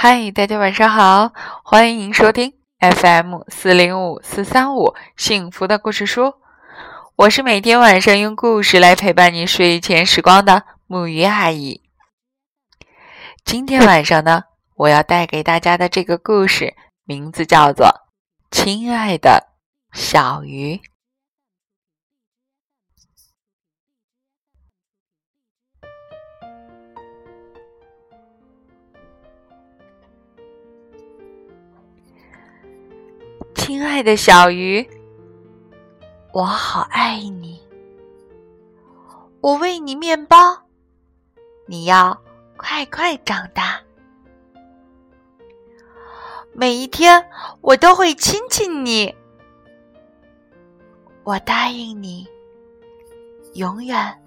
嗨，大家晚上好，欢迎收听 FM 四零五四三五幸福的故事书。我是每天晚上用故事来陪伴你睡前时光的木鱼阿姨。今天晚上呢，我要带给大家的这个故事名字叫做《亲爱的小鱼》。亲爱的小鱼，我好爱你。我喂你面包，你要快快长大。每一天我都会亲亲你，我答应你，永远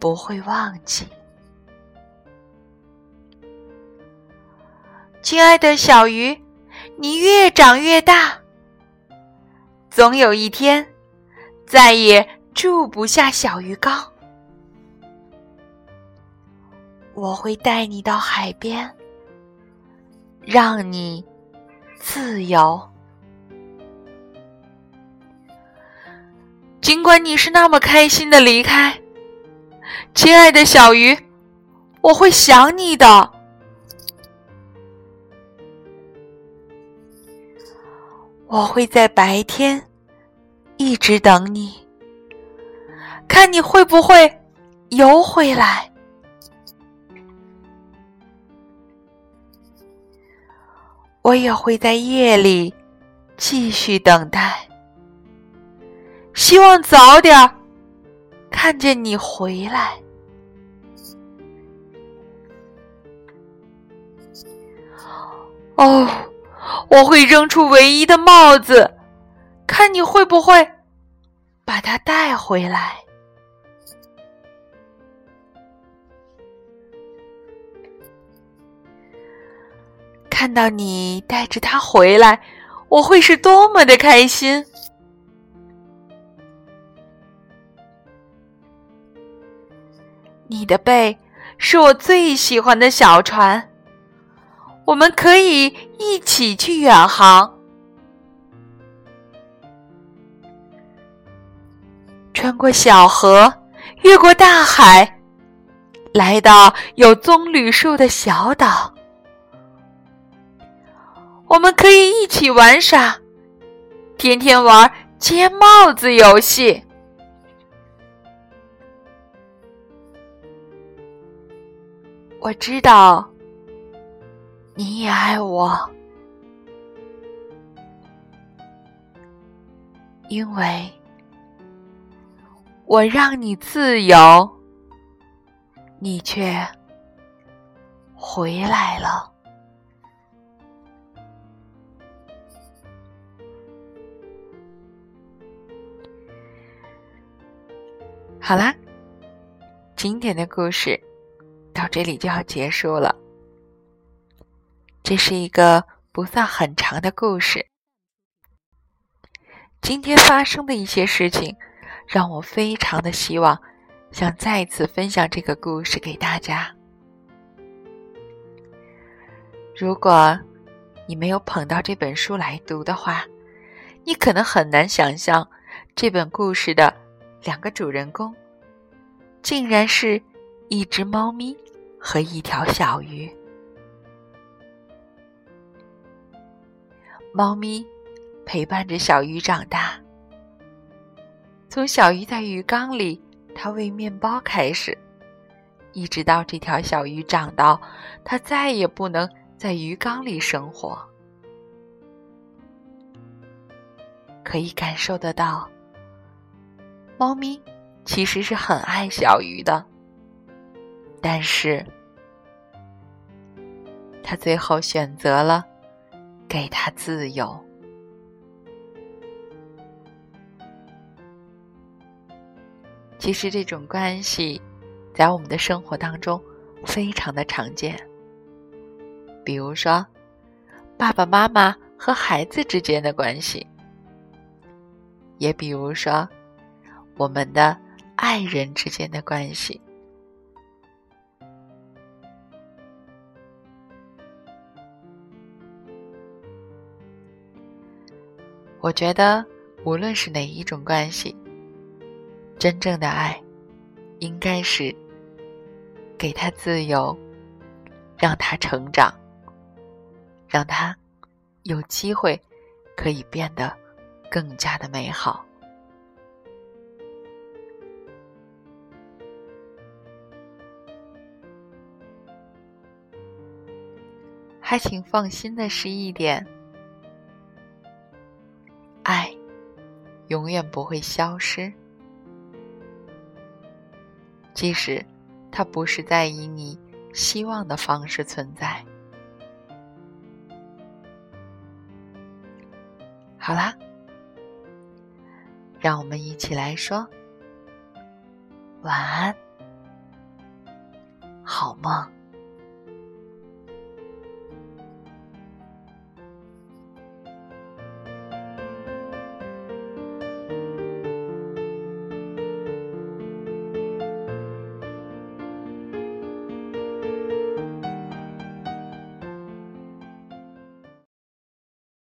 不会忘记。亲爱的小鱼，你越长越大。总有一天，再也住不下小鱼缸。我会带你到海边，让你自由。尽管你是那么开心的离开，亲爱的小鱼，我会想你的。我会在白天一直等你，看你会不会游回来。我也会在夜里继续等待，希望早点看见你回来。哦。我会扔出唯一的帽子，看你会不会把它带回来。看到你带着它回来，我会是多么的开心！你的背是我最喜欢的小船。我们可以一起去远航，穿过小河，越过大海，来到有棕榈树的小岛。我们可以一起玩耍，天天玩接帽子游戏。我知道。你也爱我，因为我让你自由，你却回来了。好啦，今天的故事到这里就要结束了。这是一个不算很长的故事。今天发生的一些事情，让我非常的希望，想再次分享这个故事给大家。如果你没有捧到这本书来读的话，你可能很难想象这本故事的两个主人公，竟然是一只猫咪和一条小鱼。猫咪陪伴着小鱼长大，从小鱼在鱼缸里它喂面包开始，一直到这条小鱼长到它再也不能在鱼缸里生活。可以感受得到，猫咪其实是很爱小鱼的，但是它最后选择了。给他自由。其实这种关系，在我们的生活当中非常的常见。比如说，爸爸妈妈和孩子之间的关系；也比如说，我们的爱人之间的关系。我觉得，无论是哪一种关系，真正的爱，应该是给他自由，让他成长，让他有机会可以变得更加的美好。还请放心的是一点，永远不会消失，即使它不是在以你希望的方式存在。好啦，让我们一起来说晚安，好梦。